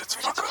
It's fucking